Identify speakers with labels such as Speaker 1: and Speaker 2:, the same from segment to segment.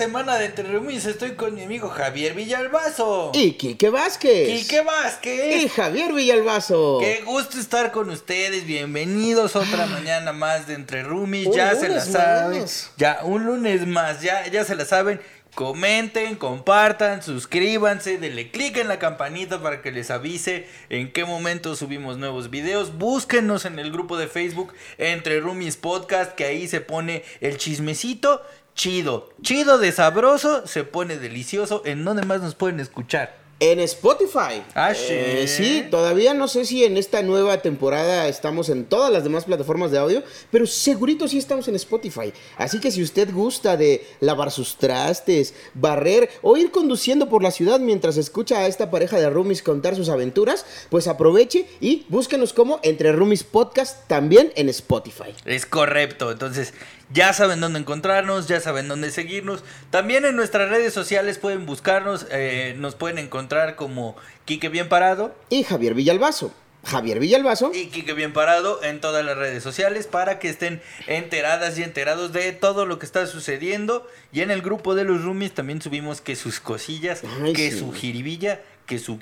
Speaker 1: semana de Entre Roomies. Estoy con mi amigo Javier Villalbazo.
Speaker 2: Y Quique Vázquez.
Speaker 1: Quique Vázquez.
Speaker 2: Y Javier Villalbazo.
Speaker 1: Qué gusto estar con ustedes. Bienvenidos otra mañana más de Entre.
Speaker 2: Un
Speaker 1: Ya se la saben.
Speaker 2: más.
Speaker 1: Ya, un lunes más. Ya, ya se la saben. Comenten, compartan, suscríbanse, denle click en la campanita para que les avise en qué momento subimos nuevos videos. Búsquenos en el grupo de Facebook Entre Roomies Podcast, que ahí se pone el chismecito chido. Chido de sabroso, se pone delicioso. ¿En dónde más nos pueden escuchar?
Speaker 2: En Spotify.
Speaker 1: Ah,
Speaker 2: Eh,
Speaker 1: sí.
Speaker 2: sí, todavía no sé si en esta nueva temporada estamos en todas las demás plataformas de audio, pero segurito sí estamos en Spotify. Así que si usted gusta de lavar sus trastes, barrer o ir conduciendo por la ciudad mientras escucha a esta pareja de roomies contar sus aventuras, pues aproveche y búsquenos como Entre Roomies Podcast también en Spotify.
Speaker 1: Es correcto, entonces ya saben dónde encontrarnos, ya saben dónde seguirnos. También en nuestras redes sociales pueden buscarnos, eh, nos pueden encontrar como Quique Bien Parado
Speaker 2: Y Javier Villalbazo. Javier Villalbazo.
Speaker 1: y Quique Bien Parado en todas las redes sociales para que estén enteradas y enterados de todo lo que está sucediendo. Y en el grupo de los roomies también subimos que sus cosillas,
Speaker 2: Ay,
Speaker 1: que
Speaker 2: sí.
Speaker 1: su jiribilla, que su.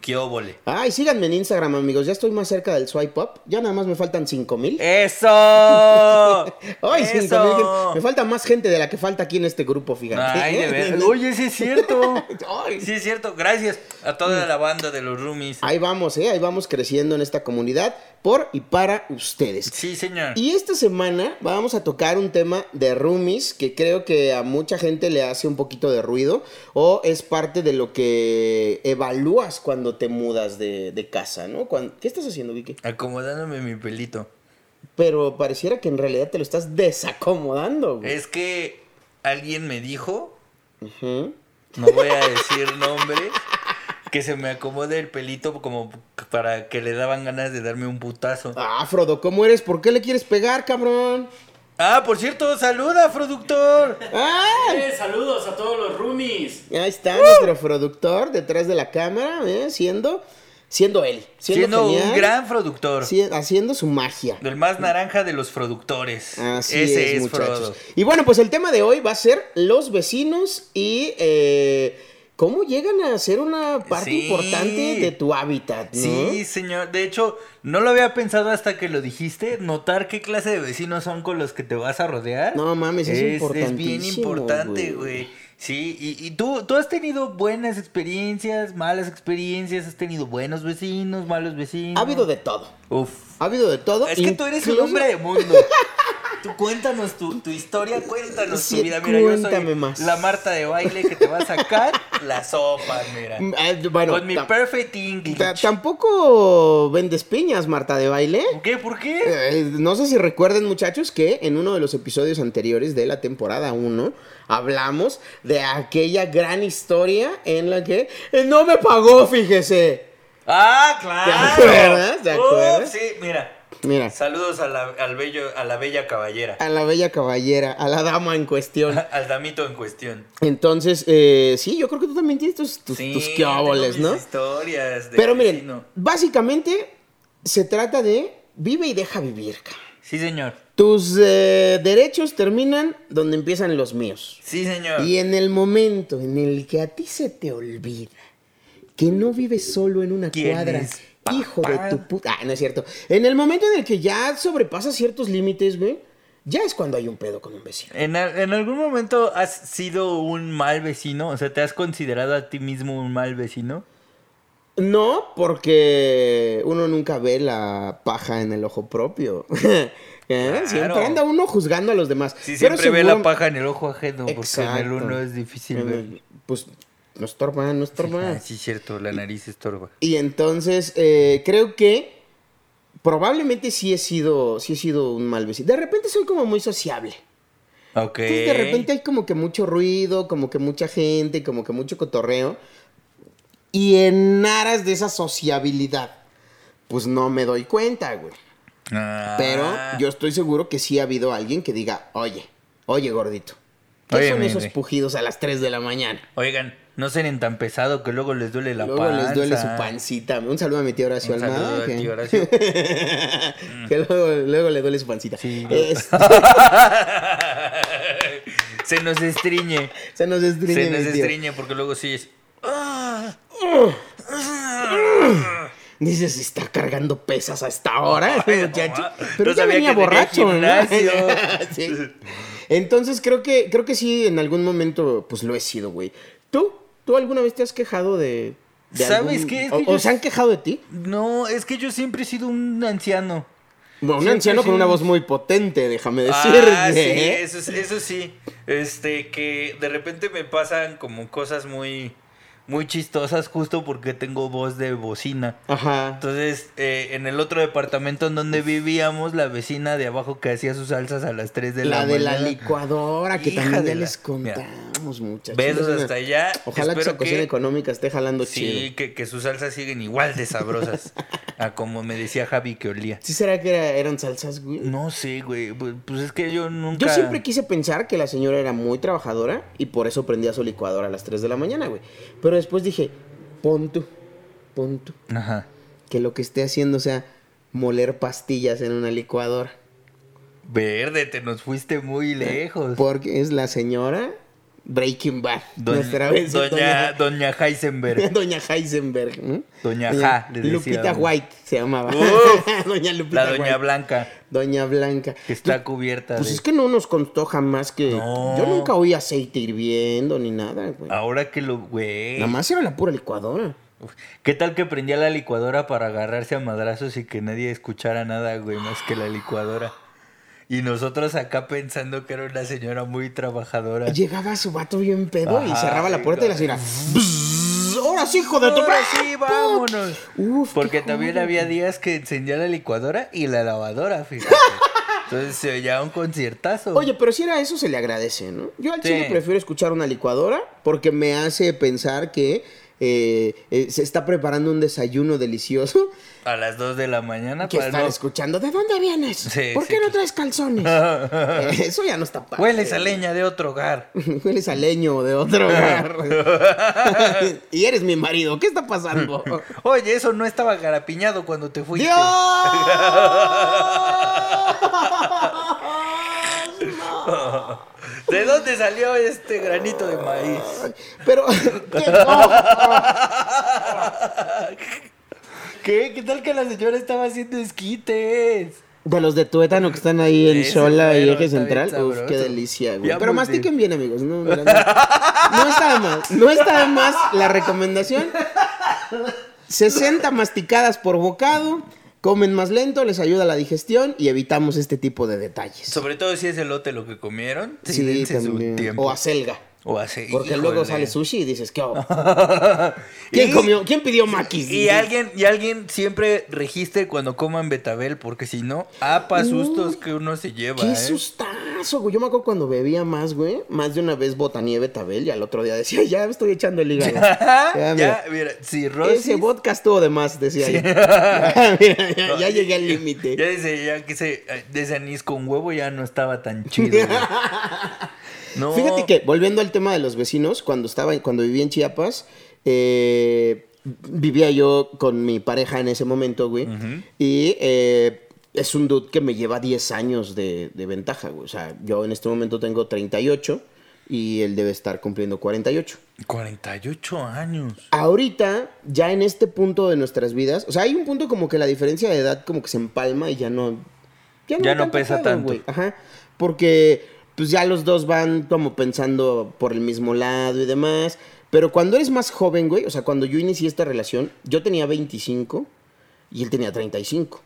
Speaker 2: Ay, síganme en Instagram, amigos. Ya estoy más cerca del swipe up. Ya nada más me faltan 5 mil.
Speaker 1: ¡Eso!
Speaker 2: Ay,
Speaker 1: ¡Eso!
Speaker 2: 5 mil. Me falta más gente de la que falta aquí en este grupo, fíjate.
Speaker 1: Ay, de verdad. Oye, sí es cierto.
Speaker 2: Ay.
Speaker 1: Sí es cierto. Gracias a toda la banda de los roomies.
Speaker 2: Ahí vamos, ¿eh? Ahí vamos creciendo en esta comunidad por y para ustedes.
Speaker 1: Sí, señor.
Speaker 2: Y esta semana vamos a tocar un tema de roomies que creo que a mucha gente le hace un poquito de ruido o es parte de lo que evalúas cuando te mudas de, de casa, ¿no? ¿Qué estás haciendo, Vicky?
Speaker 1: Acomodándome mi pelito.
Speaker 2: Pero pareciera que en realidad te lo estás desacomodando, güey.
Speaker 1: Es que alguien me dijo, no voy a decir nombres, que se me acomode el pelito como para que le daban ganas de darme un putazo.
Speaker 2: Ah, Frodo, ¿cómo eres? ¿Por qué le quieres pegar, cabrón?
Speaker 1: Ah, por cierto, saluda, productor.
Speaker 2: ¡Ah!
Speaker 3: Eh, saludos a todos los roomies.
Speaker 2: Ahí está nuestro productor detrás de la cámara, ¿eh? Siendo, siendo él. Siendo,
Speaker 1: Siendo un gran productor.
Speaker 2: si- haciendo su magia.
Speaker 1: El más naranja de los productores.
Speaker 2: Así
Speaker 1: Ese
Speaker 2: es,
Speaker 1: es,
Speaker 2: muchachos.
Speaker 1: Frodo.
Speaker 2: Y bueno, pues el tema de hoy va a ser los vecinos y eh, cómo llegan a ser una parte
Speaker 1: Sí.
Speaker 2: importante de tu hábitat, ¿no?
Speaker 1: Sí, señor. De hecho, no lo había pensado hasta que lo dijiste. Notar qué clase de vecinos son con los que te vas a rodear.
Speaker 2: No mames, es
Speaker 1: Es bien importante,
Speaker 2: güey.
Speaker 1: Sí, y, y tú, tú has tenido buenas experiencias, malas experiencias, has tenido buenos vecinos, malos vecinos.
Speaker 2: Ha habido de todo.
Speaker 1: Uf.
Speaker 2: Ha habido de todo.
Speaker 1: Es que tú eres un hombre de mundo. Tú cuéntanos tu, tu historia, cuéntanos
Speaker 2: Sí,
Speaker 1: tu vida. Mira, yo soy
Speaker 2: cuéntame más.
Speaker 1: la Marta de baile que te va a sacar la sopa, mira.
Speaker 2: Mm, ah, bueno,
Speaker 1: Con mi perfect English.
Speaker 2: ta- tampoco vendes piñas, Marta de baile.
Speaker 1: ¿Por qué? ¿Por qué?
Speaker 2: Eh, no sé si recuerden, muchachos, que en uno de los episodios anteriores de la temporada 1 hablamos de aquella gran historia en la que eh, no me pagó, fíjese.
Speaker 1: Ah, claro.
Speaker 2: ¿Te acuerdas? ¿Te
Speaker 1: Uf,
Speaker 2: acuerdas?
Speaker 1: sí, mira.
Speaker 2: Mira,
Speaker 1: Saludos a la, al bello, a la bella caballera.
Speaker 2: a la bella caballera, a la dama en cuestión.
Speaker 1: Al damito en cuestión.
Speaker 2: Entonces, eh, sí, yo creo que tú también tienes tus, tus,
Speaker 1: Sí,
Speaker 2: tus
Speaker 1: mis
Speaker 2: ¿no?
Speaker 1: historias de
Speaker 2: Pero miren,
Speaker 1: vecino.
Speaker 2: básicamente se trata de vive y deja vivir.
Speaker 1: Sí, señor.
Speaker 2: Tus eh, derechos terminan donde empiezan los míos.
Speaker 1: Sí, señor.
Speaker 2: Y en el momento en el que a ti se te olvida que no vives solo en una
Speaker 1: ¿Quién
Speaker 2: cuadra,
Speaker 1: es
Speaker 2: hijo de tu puta. Ah, no es cierto. En el momento en el que ya sobrepasas ciertos límites, güey, ya es cuando hay un pedo con un vecino.
Speaker 1: ¿En, al- en algún momento has sido un mal vecino? O sea, ¿te has considerado a ti mismo un mal vecino?
Speaker 2: No, porque uno nunca ve la paja en el ojo propio. ¿Eh? Siempre anda uno juzgando a los demás.
Speaker 1: Sí,
Speaker 2: Pero
Speaker 1: siempre ve la paja en el ojo ajeno, porque en el
Speaker 2: Exacto.
Speaker 1: uno es difícil ver.
Speaker 2: Pues no estorba, no estorba.
Speaker 1: Ah, sí, cierto, la nariz estorba.
Speaker 2: Y entonces eh, creo que probablemente sí he sido, sí he sido un mal vecino. De repente soy como muy sociable.
Speaker 1: Ok.
Speaker 2: Entonces de repente hay como que mucho ruido, como que mucha gente, como que mucho cotorreo. Y en aras de esa sociabilidad, pues no me doy cuenta, güey.
Speaker 1: Ah.
Speaker 2: Pero yo estoy seguro que sí ha habido alguien que diga, oye, oye gordito, ¿qué
Speaker 1: Oye,
Speaker 2: son esos pujidos a las 3 de la mañana?
Speaker 1: Oigan, no sean tan pesado que luego les duele la
Speaker 2: Luego
Speaker 1: panza.
Speaker 2: les duele su pancita. Un saludo a mi tío Horacio
Speaker 1: Un saludo al tío Horacio.
Speaker 2: que luego, luego le duele su pancita.
Speaker 1: Sí. Se nos estriñe.
Speaker 2: Se nos estriñe.
Speaker 1: Se nos estriñe porque luego sí es.
Speaker 2: Dices, está cargando pesas a esta hora, muchacho. Pero
Speaker 1: no
Speaker 2: ya venía
Speaker 1: que
Speaker 2: borracho, ¿no?
Speaker 1: gimnasio.
Speaker 2: Sí. Entonces creo que, creo que sí, en algún momento, pues lo he sido, güey. ¿Tú? ¿Tú alguna vez te has quejado de. de
Speaker 1: ¿Sabes
Speaker 2: algún-
Speaker 1: qué? Es que
Speaker 2: o se han quejado de ti?
Speaker 1: No, es que yo siempre he sido un anciano.
Speaker 2: Bueno, un anciano con una voz muy potente, déjame decirte.
Speaker 1: Ah, sí,
Speaker 2: ¿eh?
Speaker 1: eso, es- eso sí. Este, que de repente me pasan como cosas muy, muy chistosas justo porque tengo voz de bocina.
Speaker 2: Ajá.
Speaker 1: Entonces, eh, en el otro departamento en donde vivíamos, la vecina de abajo que hacía sus salsas a las 3 de la,
Speaker 2: La de la
Speaker 1: mañana.
Speaker 2: licuadora, que
Speaker 1: Hija
Speaker 2: también
Speaker 1: de
Speaker 2: ya
Speaker 1: la-
Speaker 2: les
Speaker 1: Mira.
Speaker 2: contamos, muchachos.
Speaker 1: Besos hasta allá.
Speaker 2: Ojalá que esa cuestión económica esté jalando
Speaker 1: Sí,
Speaker 2: chido.
Speaker 1: que, que sus salsas siguen igual de sabrosas. a como me decía Javi que olía.
Speaker 2: ¿Sí será que era- eran salsas, güey?
Speaker 1: No sé, güey. Pues, pues es que yo nunca.
Speaker 2: Yo siempre quise pensar que la señora era muy trabajadora y por eso prendía su licuadora a las 3 de la mañana, güey. Pero después dije, pon tú, pon tú,
Speaker 1: Ajá.
Speaker 2: que lo que esté haciendo sea moler pastillas en una licuadora.
Speaker 1: Verde, te nos fuiste muy lejos.
Speaker 2: Porque es la señora Breaking Bad.
Speaker 1: Doña,
Speaker 2: nuestra vez,
Speaker 1: doña, doña Heisenberg.
Speaker 2: Doña Heisenberg. ¿no?
Speaker 1: Doña Ja, le
Speaker 2: Lupita. White se llamaba.
Speaker 1: Uf,
Speaker 2: doña Lupita
Speaker 1: La doña
Speaker 2: White.
Speaker 1: Blanca,
Speaker 2: Doña Blanca.
Speaker 1: que está cubierta
Speaker 2: Pues
Speaker 1: de...
Speaker 2: es que no nos contó jamás que.
Speaker 1: No.
Speaker 2: Yo nunca oí aceite hirviendo ni nada, güey.
Speaker 1: Ahora que lo... Güey.
Speaker 2: Nada más era la pura licuadora.
Speaker 1: Uf, ¿Qué tal que prendía la licuadora para agarrarse a madrazos y que nadie escuchara nada, güey, más que la licuadora? Y nosotros acá pensando que era una señora muy trabajadora.
Speaker 2: Llegaba su vato bien pedo y cerraba la puerta y la señora. "Bzz, Ahora sí, hijo de tu
Speaker 1: Ahora
Speaker 2: ¡Ah!
Speaker 1: sí, vámonos.
Speaker 2: Uf,
Speaker 1: Porque también había días que encendía la licuadora y la lavadora, fíjate. Entonces se oía un conciertazo.
Speaker 2: Oye, pero si era eso, se le agradece, ¿no? Yo al
Speaker 1: Sí.
Speaker 2: chile prefiero escuchar una licuadora porque me hace pensar que eh, eh, se está preparando un desayuno delicioso
Speaker 1: A las 2 de la mañana
Speaker 2: que
Speaker 1: para
Speaker 2: están
Speaker 1: no...
Speaker 2: escuchando. ¿De dónde vienes?
Speaker 1: Sí,
Speaker 2: ¿Por
Speaker 1: sí,
Speaker 2: qué no traes calzones? Eh, eso ya no está padre.
Speaker 1: Hueles a leña de otro hogar.
Speaker 2: Hueles a leño de otro hogar. y eres mi marido. ¿Qué está pasando?
Speaker 1: Oye, eso no estaba garapiñado cuando te fuiste.
Speaker 2: ¡Dios!
Speaker 1: ¿De dónde salió este granito de maíz?
Speaker 2: Pero, ¿qué? No.
Speaker 1: ¿Qué? ¿Qué tal que la señora estaba haciendo esquites?
Speaker 2: De los de tuétano que están ahí en
Speaker 1: Ese
Speaker 2: Xola y Eje Central. Uf, qué delicia, güey.
Speaker 1: Ya
Speaker 2: Pero mastiquen
Speaker 1: bien.
Speaker 2: amigos. No, no, no, no está de más. No está de más la recomendación. 60 masticadas por bocado. Comen más lento, les ayuda a la digestión y evitamos este tipo de detalles.
Speaker 1: Sobre todo si es elote lo que comieron.
Speaker 2: Sí,
Speaker 1: dense su
Speaker 2: también.
Speaker 1: tiempo.
Speaker 2: O acelga.
Speaker 1: O así.
Speaker 2: Porque
Speaker 1: híjole.
Speaker 2: luego sale sushi y dices, ¿qué hago? ¿Quién
Speaker 1: Y-
Speaker 2: comió? ¿Quién pidió maquis?
Speaker 1: Y alguien, y alguien siempre registre cuando coman betabel, porque si no, apa sustos que uno se lleva.
Speaker 2: ¡Qué
Speaker 1: ¿eh?
Speaker 2: sustazo, güey! Yo me acuerdo cuando bebía más, güey. Más de una vez botanía betabel y al otro día decía, ya me estoy echando el hígado.
Speaker 1: ya,
Speaker 2: Ya, mira.
Speaker 1: mira, cirrosis.
Speaker 2: Ese vodka estuvo de más, decía yo. Ya, mira, ya, ya llegué al límite.
Speaker 1: Ya dice, ya que ese, de ese anís con huevo ya no estaba tan chido. No.
Speaker 2: Fíjate que, volviendo al tema de los vecinos, cuando estaba, cuando vivía en Chiapas, eh, vivía yo con mi pareja en ese momento, güey. Y eh, es un dude que me lleva 10 años de, de ventaja, güey. O sea, yo en este momento tengo 38 y él debe estar cumpliendo 48.
Speaker 1: 48 años.
Speaker 2: Ahorita, ya en este punto de nuestras vidas, o sea, hay un punto como que la diferencia de edad como que se empalma y ya no...
Speaker 1: Ya no pesa tanto.
Speaker 2: güey. Ajá. Porque pues ya los dos van como pensando por el mismo lado y demás. Pero cuando eres más joven, güey, o sea, cuando yo inicié esta relación, yo tenía 25 y él tenía 35.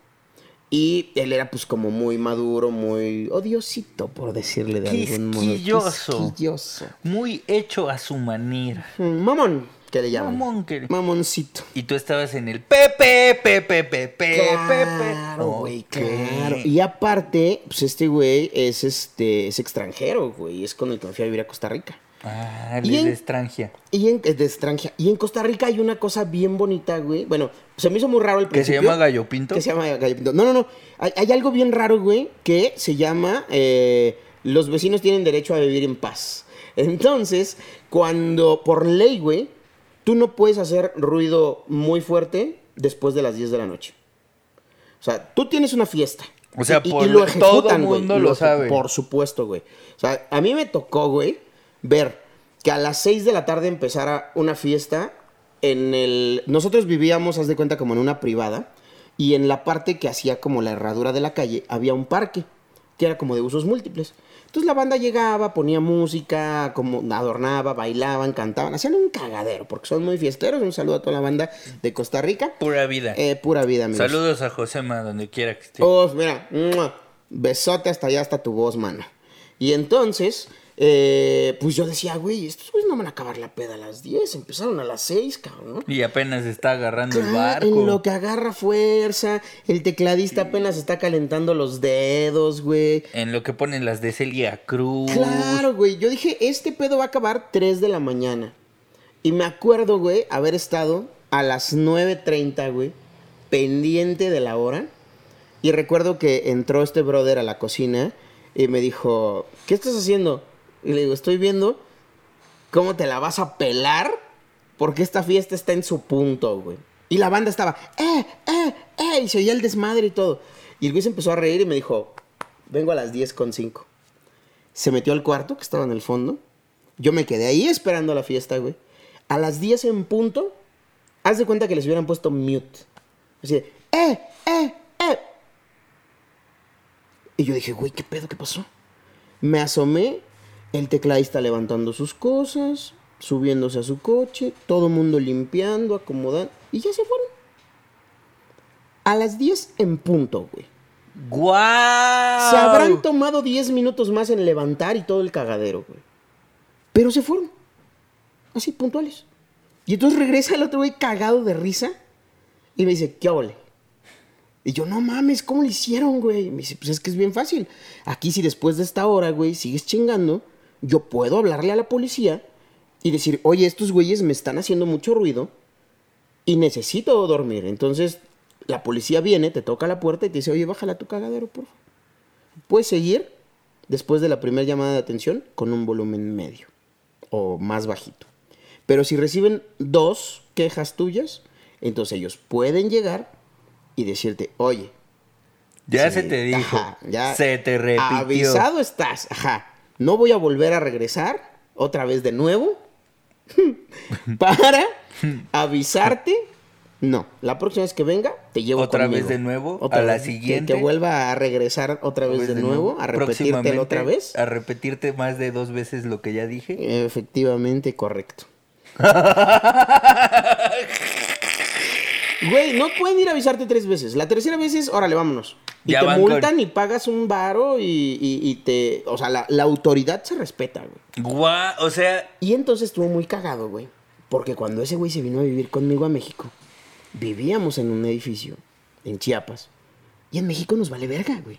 Speaker 2: Y él era pues como muy maduro, muy odiosito, por decirle de algún modo.
Speaker 1: Quisquilloso. Muy hecho a su manera.
Speaker 2: Mamón, que le llaman.
Speaker 1: Mamón que-
Speaker 2: Mamoncito.
Speaker 1: Y tú estabas en el Pepe, Pepe, Pepe, Pepe.
Speaker 2: Claro, güey, claro. Y aparte, pues este güey es este es extranjero, güey, es con el que me fui a vivir a Costa Rica.
Speaker 1: Ah,
Speaker 2: Y
Speaker 1: es de extranjia.
Speaker 2: Y en, es de extranjera. Y en Costa Rica hay una cosa bien bonita, güey. Bueno, se me hizo muy raro el
Speaker 1: ¿Que se
Speaker 2: principio.
Speaker 1: llama gallo pinto?
Speaker 2: Que se llama gallo pinto. No, no, no. Hay, hay algo bien raro, güey, que se llama eh, los vecinos tienen derecho a vivir en paz. Entonces, cuando por ley, güey, tú no puedes hacer ruido muy fuerte después de las 10 de la noche. O sea, tú tienes una fiesta.
Speaker 1: O sea,
Speaker 2: Y- y
Speaker 1: por
Speaker 2: lo
Speaker 1: todo
Speaker 2: güey,
Speaker 1: mundo lo sabe.
Speaker 2: Por supuesto, güey. O sea, a mí me tocó, güey, ver que a las 6 de la tarde empezara una fiesta en el... Nosotros vivíamos, haz de cuenta, como en una privada. Y en la parte que hacía como la herradura de la calle, había un parque, que era como de usos múltiples. Entonces la banda llegaba, ponía música, como adornaba, bailaban, cantaban, hacían un cagadero, porque son muy fiesteros. Un saludo a toda la banda de Costa Rica.
Speaker 1: Pura vida.
Speaker 2: Eh, pura vida, amigos.
Speaker 1: Saludos a Josema, donde quiera que esté.
Speaker 2: Oh, mira, besote hasta allá, hasta tu voz, mano. Y entonces, eh, pues yo decía, güey, estos güeyes no van a acabar la peda a las 10, empezaron a las 6, cabrón. ¿no?
Speaker 1: Y apenas está agarrando el barco.
Speaker 2: En lo que agarra fuerza, el tecladista apenas está calentando los dedos, güey.
Speaker 1: En lo que ponen las de Celia Cruz.
Speaker 2: Claro, güey. Yo dije, este pedo va a acabar 3 de la mañana. Y me acuerdo, güey, haber estado a las 9.30, güey, pendiente de la hora. Y recuerdo que entró este brother a la cocina y me dijo, ¿qué estás haciendo? Y le digo, estoy viendo cómo te la vas a pelar porque esta fiesta está en su punto, güey. Y la banda estaba, eh, eh, eh, y se oía el desmadre y todo. Y el güey se empezó a reír y me dijo, vengo a las 10 con 5 se metió al cuarto que estaba en el fondo. Yo me quedé ahí esperando la fiesta, güey. A las 10 en punto, haz de cuenta que les hubieran puesto mute. Así ¡eh, eh, eh! Y yo dije, güey, ¿qué pedo? ¿Qué pasó? Me asomé, el tecladista levantando sus cosas, subiéndose a su coche, todo el mundo limpiando, acomodando, y ya se fueron. A las 10 en punto, güey.
Speaker 1: ¡Guau!
Speaker 2: Se habrán tomado 10 minutos más en levantar y todo el cagadero, güey. Pero se fueron. Así, puntuales. Y entonces regresa el otro güey cagado de risa y me dice, ¿qué ole? Y yo, no mames, ¿cómo lo hicieron, güey? Me dice, pues es que es bien fácil. Aquí si después de esta hora, güey, sigues chingando, yo puedo hablarle a la policía y decir, oye, estos güeyes me están haciendo mucho ruido y necesito dormir. Entonces, la policía viene, te toca la puerta y te dice, oye, bájala tu cagadero, por favor. Puedes seguir después de la primera llamada de atención con un volumen medio o más bajito. Pero si reciben dos quejas tuyas, entonces ellos pueden llegar y decirte, oye,
Speaker 1: Ya
Speaker 2: sí,
Speaker 1: se te dijo.
Speaker 2: ajá, ya
Speaker 1: se te repitió.
Speaker 2: Avisado estás, ajá. No voy a volver a regresar otra vez de nuevo para avisarte. No, la próxima vez que venga te llevo
Speaker 1: ¿Otra
Speaker 2: conmigo.
Speaker 1: vez de nuevo?
Speaker 2: Otra
Speaker 1: ¿A la
Speaker 2: vez, que-
Speaker 1: siguiente?
Speaker 2: Que, vuelva a regresar otra vez de, nuevo, a repetírtelo otra vez.
Speaker 1: A repetirte más de dos veces lo que ya dije.
Speaker 2: Efectivamente, correcto. Güey, no pueden ir a avisarte tres veces. La tercera vez es, órale, vámonos. Y
Speaker 1: Ya
Speaker 2: te
Speaker 1: con-
Speaker 2: multan y pagas un varo y, y- y te... O sea, la, la autoridad se respeta, güey.
Speaker 1: Guau, o sea,
Speaker 2: Y entonces estuvo muy cagado, güey. Porque cuando ese güey se vino a vivir conmigo a México, vivíamos en un edificio en Chiapas. Y en México nos vale verga, güey.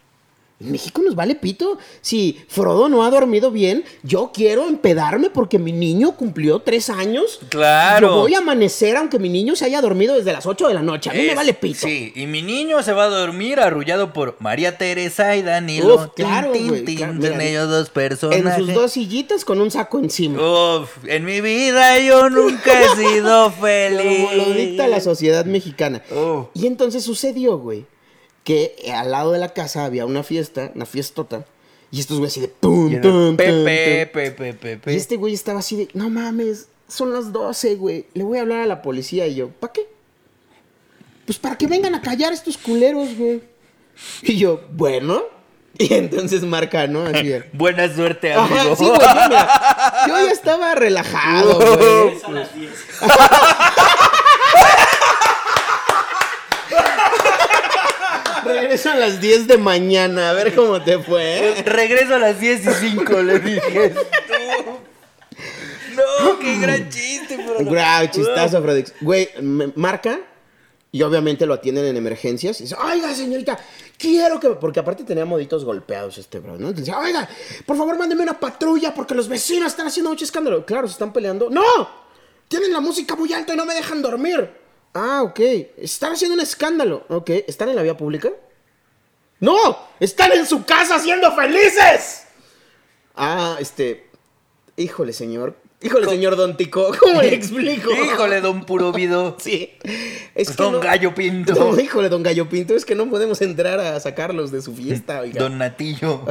Speaker 2: En México nos vale pito. Si Frodo no ha dormido bien, yo quiero empedarme porque mi niño cumplió tres años.
Speaker 1: Claro.
Speaker 2: Yo voy a amanecer aunque mi niño se haya dormido desde las 8 de la noche. A mí me vale pito.
Speaker 1: Sí, y mi niño se va a dormir arrullado por María Teresa y Danilo.
Speaker 2: Uf, claro,
Speaker 1: Tin,
Speaker 2: claro, mira,
Speaker 1: ellos dos
Speaker 2: En
Speaker 1: personas.
Speaker 2: sus dos sillitas con un saco encima.
Speaker 1: Uf, en mi vida yo nunca he sido feliz.
Speaker 2: Como lo dicta la sociedad mexicana.
Speaker 1: Uf.
Speaker 2: Y entonces sucedió, güey, que al lado de la casa había una fiesta, una fiestota. Y estos güeyes así de pum, pum,
Speaker 1: Pepe,
Speaker 2: pum,
Speaker 1: Pepe, Pepe,
Speaker 2: pum.
Speaker 1: Pepe.
Speaker 2: Y este güey estaba así de, no mames, son las 12, güey. Le voy a hablar a la policía. Y yo, ¿para qué? Pues para que vengan a callar estos culeros, güey. Y yo, bueno. Y entonces marca, ¿no? Así de,
Speaker 1: Buena suerte, amigo.
Speaker 2: Ajá, sí, güey, yo, mira, yo ya estaba relajado, güey.
Speaker 3: A las 10.
Speaker 2: Regreso a las 10 de mañana, a ver cómo te fue. ¿eh?
Speaker 1: Regreso a las 10 y 5, le dije. No, qué gran chiste, no-
Speaker 2: Bravo, chistazo, Fredix. Güey, marca y obviamente lo atienden en emergencias. Y dice, oiga, señorita, quiero que... Porque aparte tenía moditos golpeados este bro, ¿no? Dice, oiga, por favor, mándeme una patrulla porque los vecinos están haciendo mucho escándalo. Claro, se están peleando. ¡No! Tienen la música muy alta y no me dejan dormir. Ah, ok. Están haciendo un escándalo. Ok. ¿Están en la vía pública? ¡No! ¡Están en su casa siendo felices! Ah, este... Híjole, señor. Híjole, señor Don Tico. ¿Cómo le explico?
Speaker 1: Híjole, don Puro Vido.
Speaker 2: Sí. Es que
Speaker 1: Don
Speaker 2: no-
Speaker 1: Gallo Pinto.
Speaker 2: No, híjole, don Gallo Pinto, es que no podemos entrar a sacarlos de su fiesta, oiga.
Speaker 1: Don Natillo.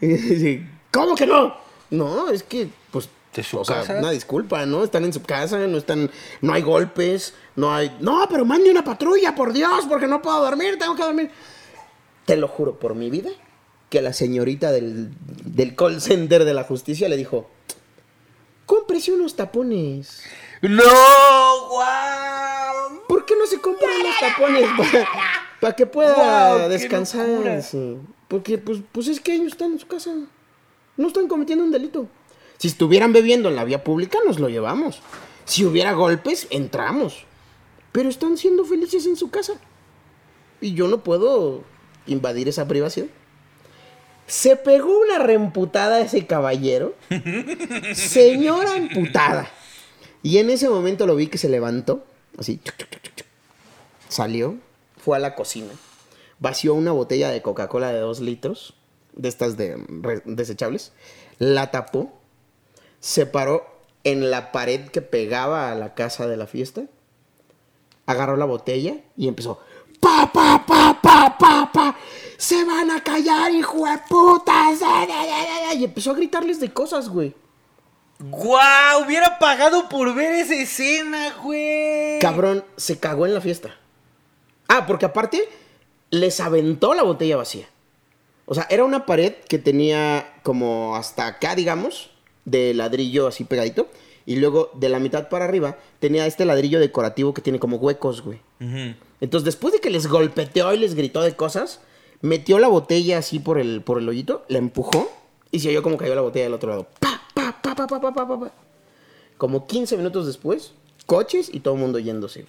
Speaker 2: ¿Cómo que no? No, es que, pues,
Speaker 1: ¿De su
Speaker 2: o sea,
Speaker 1: casa?
Speaker 2: una disculpa, ¿no? Están en su casa, no están, no hay golpes, no hay, no, pero mande una patrulla, por Dios, porque no puedo dormir, tengo que dormir. Te lo juro por mi vida que la señorita del, del call center de la justicia le dijo, cómprese unos tapones.
Speaker 1: ¡No! ¡Guau!
Speaker 2: ¿Por qué no se compran unos tapones para, para que pueda descansar? sí. Porque, pues, pues es que ellos están en su casa. No están cometiendo un delito. Si estuvieran bebiendo en la vía pública, nos lo llevamos. Si hubiera golpes, entramos. Pero están siendo felices en su casa. Y yo no puedo invadir esa privacidad. Se pegó una reemputada ese caballero. Señora emputada. Y en ese momento lo vi que se levantó. Así. chuc, chuc, chuc. Salió. Fue a la cocina. Vació una botella de Coca-Cola de dos litros. De estas de desechables. La tapó. Se paró en la pared que pegaba a la casa de la fiesta. Agarró la botella y empezó. Pa, pa, pa, pa, pa, pa. Se van a callar, hijo de putas. Y empezó a gritarles de cosas, güey.
Speaker 1: ¡Guau! Hubiera pagado por ver esa escena, güey.
Speaker 2: Cabrón, se cagó en la fiesta. Ah, porque aparte les aventó la botella vacía. O sea, era una pared que tenía como hasta acá, digamos, de ladrillo así pegadito. Y luego de la mitad para arriba tenía este ladrillo decorativo que tiene como huecos, güey.
Speaker 1: Ujú.
Speaker 2: Entonces, después de que les golpeteó y les gritó de cosas, metió la botella así por el, por el hoyito, la empujó y se oyó como cayó la botella del otro lado. Como 15 minutos después, coches y todo el mundo yéndose.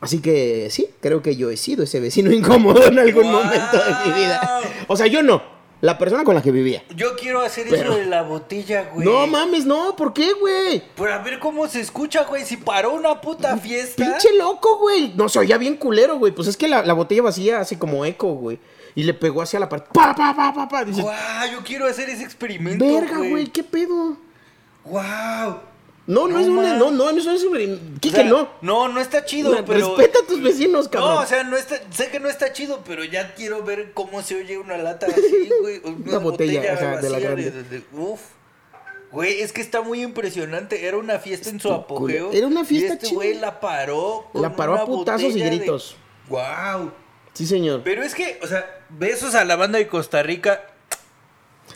Speaker 2: Así que sí, creo que yo he sido ese vecino incómodo en algún momento de mi vida. O sea, yo no, la persona con la que vivía.
Speaker 1: Yo quiero hacer
Speaker 2: Pero-
Speaker 1: eso de la botella, güey.
Speaker 2: No mames, no, ¿por qué, güey?
Speaker 1: Pero a ver cómo se escucha, güey. Si paró una puta fiesta.
Speaker 2: Pinche loco, güey. No, se oía bien culero, güey. Pues es que la, la botella vacía hace como eco, güey. Y le pegó hacia la pared. Pa, pa, pa, pa, pa. Dices,
Speaker 1: ¡Guau! Yo quiero hacer ese experimento.
Speaker 2: verga, güey, ¿qué pedo?
Speaker 1: ¡Guau!
Speaker 2: No, no,
Speaker 1: No,
Speaker 2: es una. No, no, eso es un.
Speaker 1: O
Speaker 2: Quique,
Speaker 1: sea,
Speaker 2: no.
Speaker 1: No, no está chido,
Speaker 2: No,
Speaker 1: pero.
Speaker 2: Respeta a tus vecinos, cabrón.
Speaker 1: No, o sea, no está, sé que no está chido, pero ya quiero ver cómo se oye una lata así, güey. Una,
Speaker 2: Una botella, ajá, de la grande.
Speaker 1: de- de- uf. Güey, es que está muy impresionante. Era una fiesta en su apogeo.
Speaker 2: Era una fiesta
Speaker 1: Y este güey la paró. con
Speaker 2: La paró a putazos y
Speaker 1: botella de-
Speaker 2: gritos.
Speaker 1: ¡Guau!
Speaker 2: Sí, señor.
Speaker 1: Pero es que, o sea, besos a la banda de Costa Rica.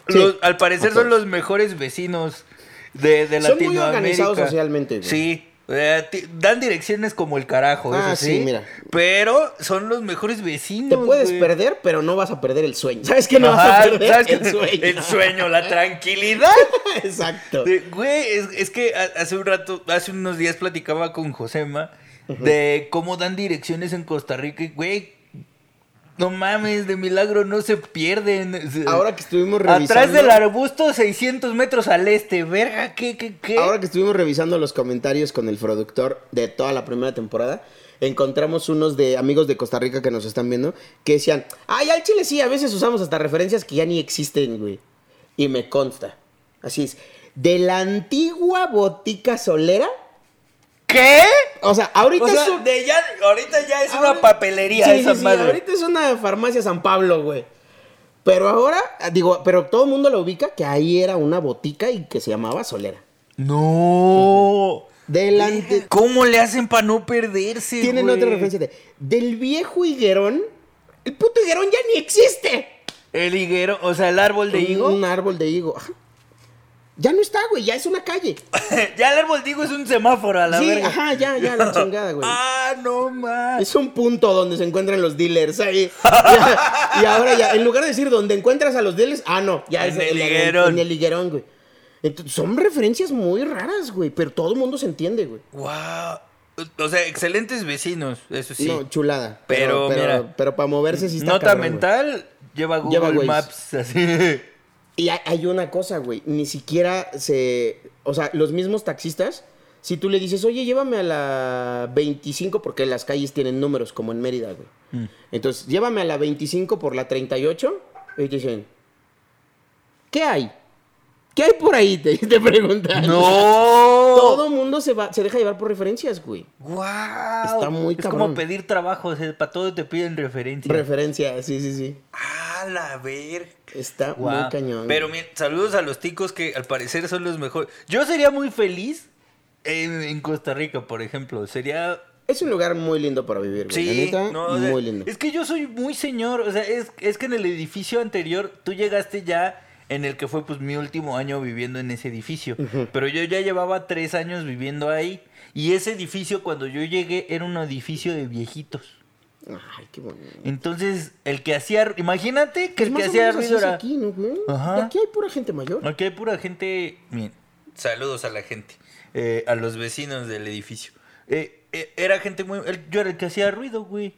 Speaker 2: Sí.
Speaker 1: Los- al parecer son los mejores vecinos de, de
Speaker 2: Son muy organizados socialmente, güey.
Speaker 1: Sí. eh, dan direcciones como el carajo,
Speaker 2: Ah,
Speaker 1: eso
Speaker 2: sí,
Speaker 1: sí.
Speaker 2: mira.
Speaker 1: Pero son los mejores vecinos.
Speaker 2: Te puedes
Speaker 1: güey.
Speaker 2: perder, pero no vas a perder el sueño. ¿Sabes qué? No vas
Speaker 1: Ajá,
Speaker 2: a perder
Speaker 1: ¿sabes
Speaker 2: el sueño.
Speaker 1: El sueño, la tranquilidad.
Speaker 2: Exacto.
Speaker 1: De- Güey, es, es que ha- hace un rato, hace unos días platicaba con Josema de cómo dan direcciones en Costa Rica y, güey, no mames, de milagro no se pierden.
Speaker 2: Ahora que estuvimos revisando.
Speaker 1: Atrás del arbusto, 600 metros al este, verga, ¿qué, qué, qué?
Speaker 2: Ahora que estuvimos revisando los comentarios con el productor de toda la primera temporada, encontramos unos de amigos de Costa Rica que nos están viendo que decían, ay, al chile sí, a veces usamos hasta referencias que ya ni existen, güey. Y me consta. Así es. De la antigua botica solera.
Speaker 1: ¿Qué?
Speaker 2: O sea, ahorita
Speaker 1: O sea,
Speaker 2: es un-
Speaker 1: de ya, ahorita ya es una papelería
Speaker 2: Sí,
Speaker 1: esa
Speaker 2: sí, sí, ahorita es una farmacia San Pablo, güey. Pero ahora, digo, pero todo el mundo lo ubica que ahí era una botica y que se llamaba Solera.
Speaker 1: No.
Speaker 2: Delante.
Speaker 1: ¿Cómo le hacen para no perderse?
Speaker 2: Tienen
Speaker 1: güey?
Speaker 2: otra referencia de. Del viejo higuerón. El puto higuerón ya ni existe.
Speaker 1: El higuero, o sea, el árbol de higo.
Speaker 2: Un árbol de higo. Ajá. Ya no está, güey. Ya es una calle.
Speaker 1: ya el árbol de higo es un semáforo a la
Speaker 2: sí,
Speaker 1: verga.
Speaker 2: ajá, ya, ya, la chingada, güey.
Speaker 1: Ah, no más.
Speaker 2: Es un punto donde se encuentran los dealers ahí. Ya, y ahora ya, en lugar de decir donde encuentras a los dealers, ah, no, ya
Speaker 1: En
Speaker 2: es
Speaker 1: el higuerón.
Speaker 2: En el higuerón, güey. Entonces, son referencias muy raras, güey, pero todo el mundo se entiende, güey.
Speaker 1: Wow. O sea, excelentes vecinos, eso sí.
Speaker 2: No, chulada.
Speaker 1: Pero,
Speaker 2: pero, para moverse sí está
Speaker 1: Nota
Speaker 2: cabrón, güey.
Speaker 1: mental, lleva Google
Speaker 2: Lleva.
Speaker 1: Maps así.
Speaker 2: Y hay, una cosa, güey, ni siquiera se... O sea, los mismos taxistas, si tú le dices, oye, llévame a la 25, porque las calles tienen números, como en Mérida, güey.
Speaker 1: Mm.
Speaker 2: Entonces, llévame a la 25 por la 38, y te dicen, ¿qué hay? ¿Qué hay por ahí? Te, te preguntan.
Speaker 1: ¡No!
Speaker 2: Todo mundo se va, se deja llevar por referencias, güey.
Speaker 1: ¡Guau!
Speaker 2: Está muy
Speaker 1: es
Speaker 2: cabrón.
Speaker 1: como pedir trabajo, o sea, para todo te piden referencia.
Speaker 2: Referencia, sí, sí, sí.
Speaker 1: ¡Ah, la ver!
Speaker 2: Está muy
Speaker 1: Guau.
Speaker 2: cañón.
Speaker 1: Pero mira, saludos a los ticos que al parecer son los mejores. Yo sería muy feliz en, en Costa Rica, por ejemplo. Sería
Speaker 2: Es un lugar muy lindo para vivir, güey. La
Speaker 1: Sí,
Speaker 2: neta,
Speaker 1: no, o sea,
Speaker 2: muy lindo.
Speaker 1: Es que yo soy muy señor, o sea, es, es que en el edificio anterior tú llegaste ya en el que fue pues mi último año viviendo en ese edificio, pero yo ya llevaba tres años viviendo ahí y ese edificio cuando yo llegué era un edificio de viejitos.
Speaker 2: Ay, qué bonito.
Speaker 1: Entonces, el que hacía, imagínate que el que hacía ruido era...
Speaker 2: aquí, Aquí hay pura gente mayor.
Speaker 1: Aquí hay pura gente. Bien, saludos a la gente, eh, a los vecinos del edificio. Eh, eh, era gente muy. yo era el que hacía ruido, güey.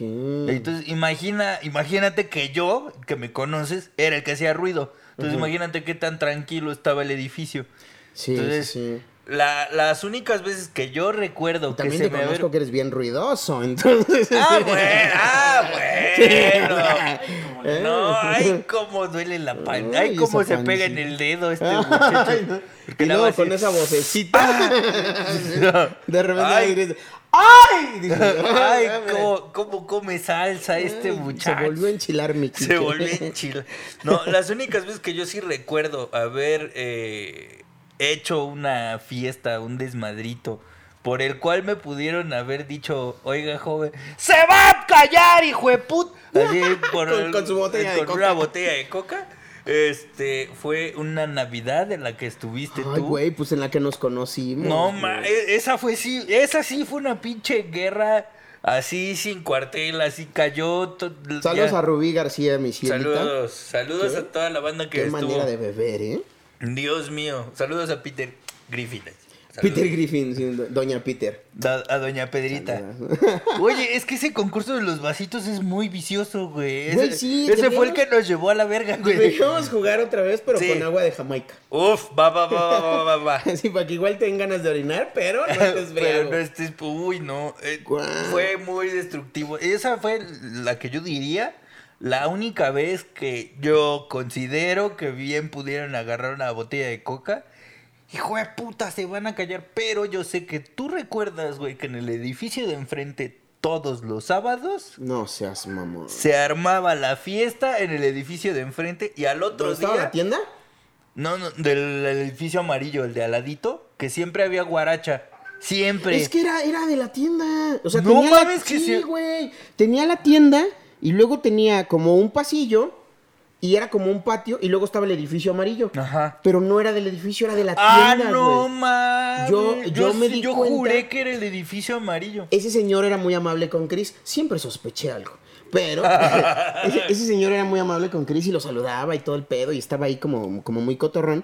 Speaker 1: Entonces, imagina, imagínate que yo, que me conoces, era el que hacía ruido. Entonces, imagínate qué tan tranquilo estaba el edificio.
Speaker 2: sí,
Speaker 1: entonces,
Speaker 2: sí, sí.
Speaker 1: La, las únicas veces que yo recuerdo
Speaker 2: Y
Speaker 1: que
Speaker 2: también
Speaker 1: se
Speaker 2: te
Speaker 1: me
Speaker 2: conozco
Speaker 1: aver-
Speaker 2: que eres bien ruidoso, entonces...
Speaker 1: Ah, bueno, ah, bueno.
Speaker 2: Eh.
Speaker 1: No, ay, cómo duele la pan. Ay, cómo se pega en el dedo este
Speaker 2: Ay,
Speaker 1: muchacho.
Speaker 2: no. Y luego con
Speaker 1: es-
Speaker 2: esa vocecita. de repente
Speaker 1: Ay.
Speaker 2: grita, ¡Ay! Dice,
Speaker 1: Ay,
Speaker 2: "Ah,
Speaker 1: cómo, cómo come salsa este muchacho.
Speaker 2: Se volvió a enchilar mi
Speaker 1: Se
Speaker 2: Quique.
Speaker 1: volvió en chile. No, las únicas veces que yo sí recuerdo haber eh, hecho una fiesta, un desmadrito, por el cual me pudieron haber dicho, oiga, joven, ¡se va a callar, hijo de put! Así, por
Speaker 2: Con- con su botella de
Speaker 1: con
Speaker 2: coca.
Speaker 1: una botella de coca. Este, fue una Navidad en la que estuviste
Speaker 2: Ay,
Speaker 1: tú.
Speaker 2: güey, pues en la que nos conocimos.
Speaker 1: No, ma, e- esa fue sí, esa sí fue una pinche guerra así sin cuartel, así cayó.
Speaker 2: Saludos
Speaker 1: ya.
Speaker 2: a Rubí García, mi cielita.
Speaker 1: Saludos, saludos
Speaker 2: ¿Qué?
Speaker 1: a toda la banda que
Speaker 2: Qué
Speaker 1: estuvo.
Speaker 2: manera de beber, ¿eh?
Speaker 1: Dios mío, saludos a Peter Griffin. Saludos.
Speaker 2: Peter Griffin, sí, do- Doña Peter.
Speaker 1: Da- a Doña Pedrita. Oye, es que ese concurso de los vasitos es muy vicioso, güey. Ese,
Speaker 2: Güey, sí,
Speaker 1: ese fue el que nos llevó a la verga, güey.
Speaker 2: Deberíamos jugar otra vez, pero
Speaker 1: Sí.
Speaker 2: con agua de Jamaica.
Speaker 1: Uf, va, va, va, va, va, va.
Speaker 2: Así para que igual tengan ganas de orinar, pero no estés
Speaker 1: Pero no estés, uy, no. eh, fue muy destructivo. Esa fue la que yo diría la única vez que yo considero que bien pudieron agarrar una botella de coca. Hijo de puta, se van a callar. Pero yo sé que tú recuerdas, güey, que en el edificio de enfrente todos los sábados
Speaker 2: No seas mamón.
Speaker 1: se armaba la fiesta en el edificio de enfrente y al otro
Speaker 2: ¿Dónde estaba
Speaker 1: día.
Speaker 2: la tienda?
Speaker 1: No, no, del edificio amarillo, el de aladito, que siempre había guaracha. Siempre.
Speaker 2: Es que era, era de la tienda. O sea,
Speaker 1: No
Speaker 2: tenía la-
Speaker 1: mames que
Speaker 2: sí,
Speaker 1: sí.
Speaker 2: güey. Tenía la tienda y luego tenía como un pasillo y era como un patio y luego estaba el edificio amarillo.
Speaker 1: Ajá.
Speaker 2: Pero no era del edificio, era de la
Speaker 1: Ah,
Speaker 2: tienda,
Speaker 1: no
Speaker 2: güey.
Speaker 1: mames.
Speaker 2: Yo- yo me di
Speaker 1: yo
Speaker 2: cuenta-
Speaker 1: juré que era el edificio amarillo.
Speaker 2: Ese señor era muy amable con Chris. Siempre sospeché algo. Pero ese, ese señor era muy amable con Chris y lo saludaba y todo el pedo y estaba ahí como, como muy cotorrón.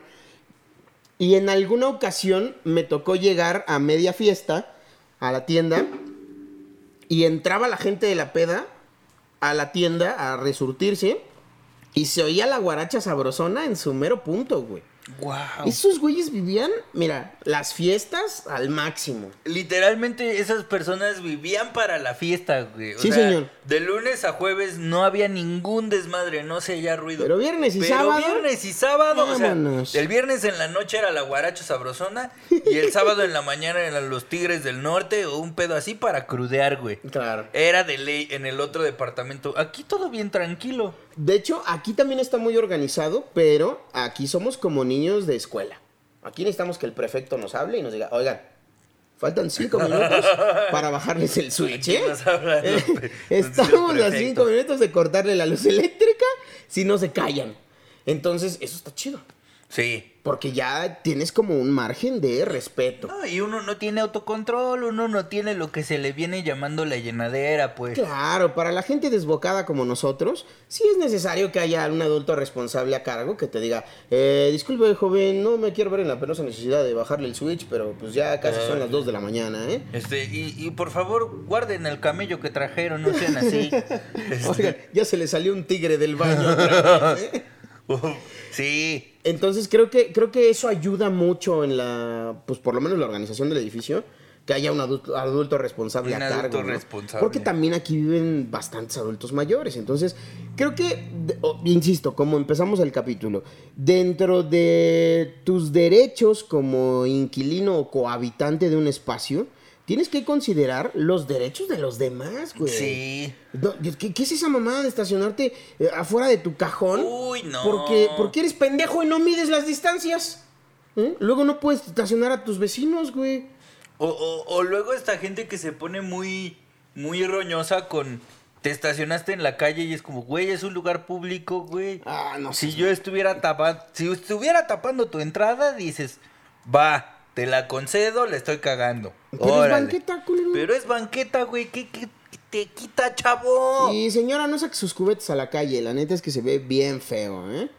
Speaker 2: Y en alguna ocasión me tocó llegar a media fiesta a la tienda y entraba la gente de la peda a la tienda a resurtirse y se oía la guaracha sabrosona en su mero punto, güey.
Speaker 1: Wow.
Speaker 2: Esos güeyes vivían, mira, las fiestas al máximo.
Speaker 1: Literalmente esas personas vivían para la fiesta, güey. O
Speaker 2: Sí,
Speaker 1: sea,
Speaker 2: señor.
Speaker 1: De lunes a jueves no había ningún desmadre, no se oía ruido.
Speaker 2: Pero viernes y
Speaker 1: Pero
Speaker 2: sábado.
Speaker 1: viernes y sábado, o sea,
Speaker 2: Vámonos.
Speaker 1: el viernes en la noche era la guaracha sabrosona y el sábado en la mañana eran los tigres del norte o un pedo así para crudear, güey.
Speaker 2: Claro.
Speaker 1: Era de ley en el otro departamento. Aquí todo bien tranquilo.
Speaker 2: De hecho, aquí también está muy organizado, pero aquí somos como niños de escuela. Aquí necesitamos que el prefecto nos hable y nos diga, oigan, faltan cinco minutos para bajarles el switch, ¿eh? Eh, Estamos a cinco minutos de cortarle la luz eléctrica si no se callan. Entonces, eso está chido.
Speaker 1: Sí.
Speaker 2: Porque ya tienes como un margen de respeto.
Speaker 1: No, y uno no tiene autocontrol, uno no tiene lo que se le viene llamando la llenadera, pues.
Speaker 2: Claro, para la gente desbocada como nosotros, sí es necesario que haya un adulto responsable a cargo que te diga, eh, disculpe joven, no me quiero ver en la penosa necesidad de bajarle el switch, pero pues ya casi son las 2 de la mañana, ¿eh?
Speaker 1: Este, y, y por favor, guarden el camello que trajeron, no sean así. Este,
Speaker 2: Oigan, ya se le salió un tigre del baño. otra vez, ¿eh?
Speaker 1: sí.
Speaker 2: Entonces creo que, creo que eso ayuda mucho en la, pues por lo menos la organización del edificio, que haya un adulto, adulto responsable
Speaker 1: Un
Speaker 2: a cargo.
Speaker 1: adulto
Speaker 2: ¿no?
Speaker 1: responsable.
Speaker 2: Porque también aquí viven bastantes adultos mayores. Entonces, creo que, oh, insisto, como empezamos el capítulo, dentro de tus derechos como inquilino o cohabitante de un espacio, tienes que considerar los derechos de los demás, güey.
Speaker 1: Sí.
Speaker 2: ¿qué, qué es esa mamada de estacionarte eh, afuera de tu cajón?
Speaker 1: Uy, no.
Speaker 2: Porque, porque eres pendejo y no mides las distancias. ¿Eh? Luego no puedes estacionar a tus vecinos, güey.
Speaker 1: O, o, o luego esta gente que se pone muy, muy roñosa con... Te estacionaste en la calle y es como, güey, es un lugar público, güey.
Speaker 2: Ah, no sé.
Speaker 1: Si yo estuviera tapando, si estuviera tapando tu entrada, dices, va, te la concedo, le estoy cagando.
Speaker 2: Pero es banqueta, culero.
Speaker 1: Pero es banqueta, güey, ¿qué, qué te quita, chavo?
Speaker 2: Y señora, no saque sus cubetes a la calle. La neta es que se ve bien feo, ¿eh?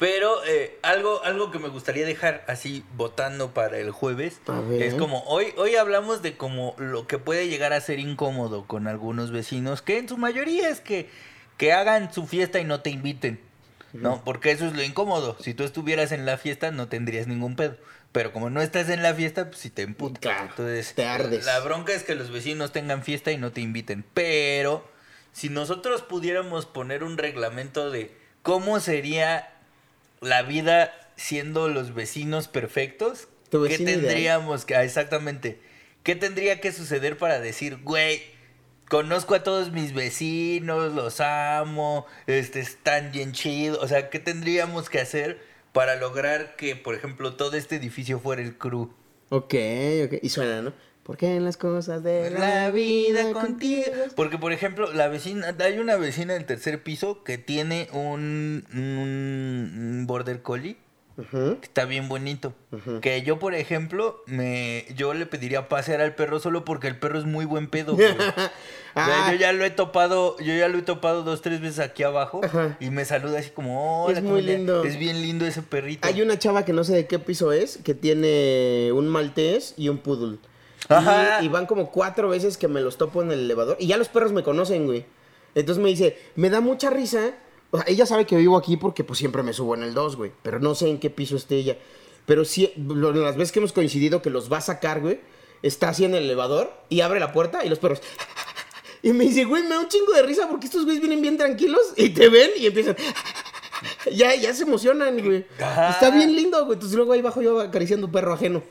Speaker 1: Pero eh, algo, algo que me gustaría dejar así votando para el jueves es como hoy, hoy hablamos de como lo que puede llegar a ser incómodo con algunos vecinos, que en su mayoría es que, que hagan su fiesta y no te inviten. No, porque eso es lo incómodo. Si tú estuvieras en la fiesta no tendrías ningún pedo. Pero como no estás en la fiesta, pues sí te emputa.
Speaker 2: Claro,
Speaker 1: Entonces,
Speaker 2: te ardes.
Speaker 1: La bronca es que los vecinos tengan fiesta y no te inviten. Pero si nosotros pudiéramos poner un reglamento de cómo sería la vida siendo los vecinos perfectos,
Speaker 2: Tu
Speaker 1: ¿qué tendríamos que, ah, exactamente, qué tendría que suceder para decir, güey, conozco a todos mis vecinos, los amo, este, están bien chidos, o sea, ¿qué tendríamos que hacer para lograr que, por ejemplo, todo este edificio fuera el crew?
Speaker 2: Ok, ok. Y suena, ¿no? Porque en las cosas de
Speaker 1: La vida contigo. Porque, por ejemplo, la vecina, hay una vecina del tercer piso que tiene un, border collie que está bien bonito. Que yo, por ejemplo, me yo le pediría pasear al perro solo porque el perro es muy buen pedo. güey. O sea,
Speaker 2: Ah.
Speaker 1: yo ya lo he topado, yo ya lo he topado dos, tres veces aquí abajo
Speaker 2: Ajá.
Speaker 1: y me saluda así como, hola,
Speaker 2: Es
Speaker 1: ¿cómo
Speaker 2: muy
Speaker 1: le-?"
Speaker 2: lindo.
Speaker 1: Es bien lindo ese perrito.
Speaker 2: Hay una chava que no sé de qué piso es, que tiene un maltés y un poodle. Y-
Speaker 1: Ajá.
Speaker 2: Y, van como cuatro veces que me los topo en el elevador. Y ya los perros me conocen, güey. Entonces me dice, me da mucha risa. O sea, ella sabe que vivo aquí porque pues siempre me subo en el 2, güey. Pero no sé en qué piso esté ella. Pero sí, lo- las veces que hemos coincidido que los va a sacar, güey, está así en el elevador y abre la puerta y los perros... Y me dice, güey, me da un chingo de risa porque estos güeyes vienen bien tranquilos y te ven y empiezan... Ya, ya se emocionan, güey.
Speaker 1: Ajá.
Speaker 2: Está bien lindo, güey. Entonces luego ahí bajo yo acariciando un perro ajeno.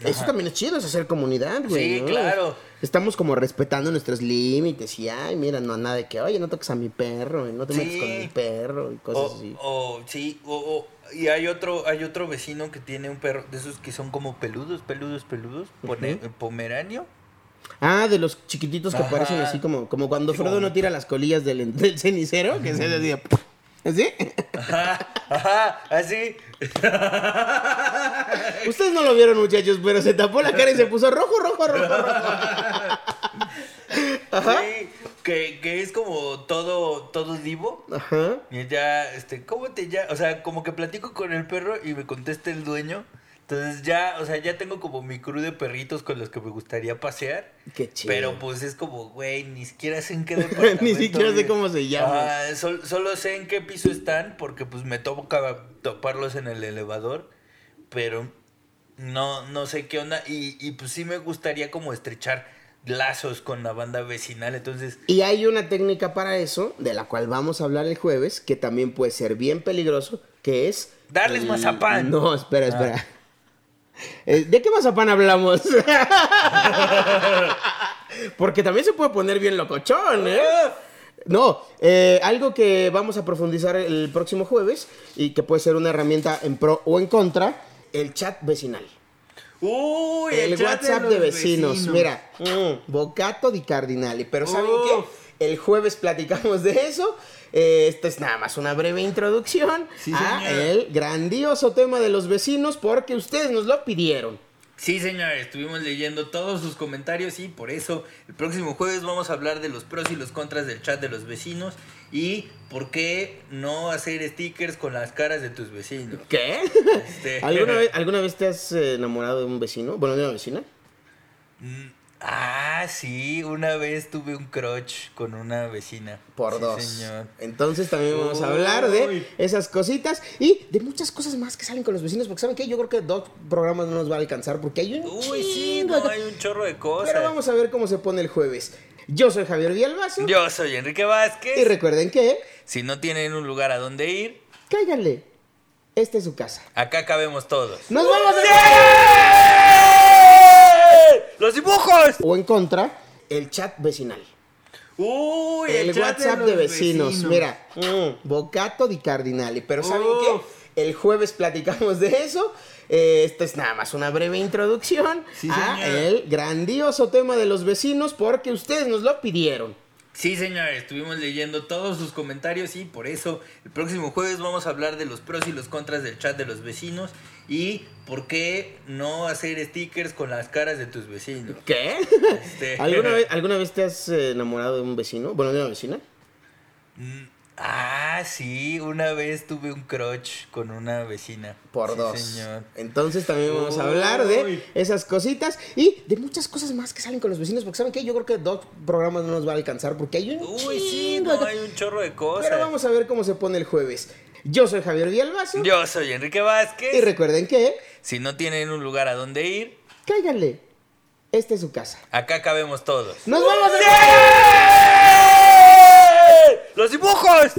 Speaker 2: Eso también es chido, es hacer comunidad, güey.
Speaker 1: Sí,
Speaker 2: ¿no?
Speaker 1: claro.
Speaker 2: Estamos como respetando nuestros límites y, ay, mira, no nada de que, oye, no toques a mi perro, no te metas
Speaker 1: Sí.
Speaker 2: con mi perro y cosas
Speaker 1: O,
Speaker 2: así.
Speaker 1: o sí, o, o- y hay otro, hay otro vecino que tiene un perro de esos que son como peludos, peludos, peludos, pone,
Speaker 2: Ujú.
Speaker 1: pomeranio.
Speaker 2: Ah, de los chiquititos que
Speaker 1: Ajá.
Speaker 2: parecen así como, como cuando
Speaker 1: Sí,
Speaker 2: Frodo
Speaker 1: como-
Speaker 2: no tira las colillas del, del cenicero, que se decía, ¿así?
Speaker 1: Ajá, ajá, así.
Speaker 2: Ustedes no lo vieron, muchachos, pero se tapó la cara y se puso rojo, rojo, rojo, rojo. Ajá.
Speaker 1: Sí, que, que es como todo, todo divo.
Speaker 2: Ajá.
Speaker 1: Y ya, este, ¿cómo te llamas? O sea, como que platico con el perro y me contesta el dueño. Entonces ya, o sea, ya tengo como mi crew de perritos con los que me gustaría pasear.
Speaker 2: Qué chido.
Speaker 1: Pero pues es como, güey, ni siquiera sé en qué departamento
Speaker 2: Ni siquiera sé cómo se llama.
Speaker 1: Sol- solo sé en qué piso están porque pues me toca toparlos en el elevador. Pero no, no sé qué onda. Y, y pues sí me gustaría como estrechar lazos con la banda vecinal. Entonces,
Speaker 2: Y hay una técnica para eso, de la cual vamos a hablar el jueves, que también puede ser bien peligroso, que es...
Speaker 1: Darles
Speaker 2: el-
Speaker 1: mazapán.
Speaker 2: No, espera,
Speaker 1: Ah.
Speaker 2: espera. ¿De qué mazapán hablamos? Porque también se puede poner bien locochón, ¿eh? No, eh, algo que vamos a profundizar el próximo jueves y que puede ser una herramienta en pro o en contra, el chat vecinal.
Speaker 1: Uy,
Speaker 2: el
Speaker 1: chat
Speaker 2: WhatsApp de vecinos. Mira, mm, Bocato di Cardinali. Pero ¿saben
Speaker 1: Uf.
Speaker 2: qué? El jueves platicamos de eso. Eh, esta es nada más una breve introducción
Speaker 1: Sí,
Speaker 2: a el grandioso tema de los vecinos porque ustedes nos lo pidieron.
Speaker 1: Sí, señor, estuvimos leyendo todos sus comentarios y por eso el próximo jueves vamos a hablar de los pros y los contras del chat de los vecinos y por qué no hacer stickers con las caras de tus vecinos.
Speaker 2: ¿Qué?
Speaker 1: Este-
Speaker 2: ¿Alguna, vez, ¿Alguna vez te has eh, enamorado de un vecino? Bueno, de una vecina.
Speaker 1: Mm, Ah, sí, una vez tuve un crush con una vecina.
Speaker 2: Por
Speaker 1: Sí,
Speaker 2: dos.
Speaker 1: señor.
Speaker 2: Entonces también vamos a hablar de esas cositas y de muchas cosas más que salen con los vecinos. Porque ¿saben qué? Yo creo que dos programas no nos va a alcanzar porque hay un
Speaker 1: Uy, sí,
Speaker 2: chingo
Speaker 1: no, hay un chorro de cosas.
Speaker 2: Pero vamos a ver cómo se pone el jueves. Yo soy Javier Villalbazo.
Speaker 1: Yo soy Enrique Vázquez.
Speaker 2: Y recuerden que,
Speaker 1: Si no tienen un lugar a donde ir,
Speaker 2: cáiganle. Esta es su casa.
Speaker 1: acá cabemos todos.
Speaker 2: Nos vamos a
Speaker 1: ¡Los dibujos!
Speaker 2: O en contra, el chat vecinal.
Speaker 1: Uy,
Speaker 2: el
Speaker 1: chat
Speaker 2: WhatsApp de vecinos. Mira, mm, Bocato di Cardinali. Pero ¿saben
Speaker 1: Uf.
Speaker 2: qué? El jueves platicamos de eso. Eh, esto es nada más una breve introducción
Speaker 1: Sí,
Speaker 2: a
Speaker 1: señor.
Speaker 2: el grandioso tema de los vecinos porque ustedes nos lo pidieron.
Speaker 1: Sí, señores, estuvimos leyendo todos sus comentarios y por eso el próximo jueves vamos a hablar de los pros y los contras del chat de los vecinos y por qué no hacer stickers con las caras de tus vecinos.
Speaker 2: ¿Qué?
Speaker 1: Este-
Speaker 2: ¿Alguna, vez, ¿Alguna vez te has eh, enamorado de un vecino? Bueno, de una vecina.
Speaker 1: Ah, sí, una vez tuve un crush con una vecina.
Speaker 2: Por
Speaker 1: Sí,
Speaker 2: dos.
Speaker 1: señor.
Speaker 2: Entonces también vamos a hablar de esas cositas y de muchas cosas más que salen con los vecinos. Porque ¿saben qué? Yo creo que dos programas no nos va a alcanzar porque hay un
Speaker 1: Uy, sí, no, hay un chorro de cosas.
Speaker 2: Pero vamos a ver cómo se pone el jueves. Yo soy Javier Villalbazo.
Speaker 1: Yo soy Enrique Vázquez.
Speaker 2: Y recuerden que,
Speaker 1: Si no tienen un lugar a donde ir,
Speaker 2: cáiganle. Esta es su casa.
Speaker 1: acá cabemos todos.
Speaker 2: ¡Nos vamos a
Speaker 1: ¡Los dibujos!